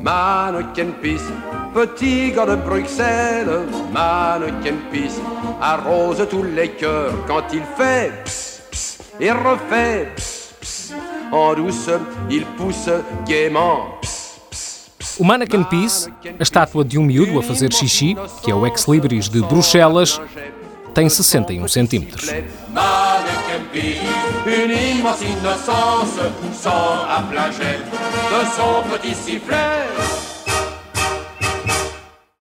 Mannequin Peace, petit gars de Bruxelles, Mannequin Peace, arrose tous les cœurs quand il fait pss, pss, et refait pss, pss. En douce, il pousse gaiement. Pss. O Mannequin Peace, a estátua de um miúdo a fazer xixi, que é o Ex Libris de Bruxelas, tem 61 centímetros. Une immense innocence, sans à plagette de son petit sifflet.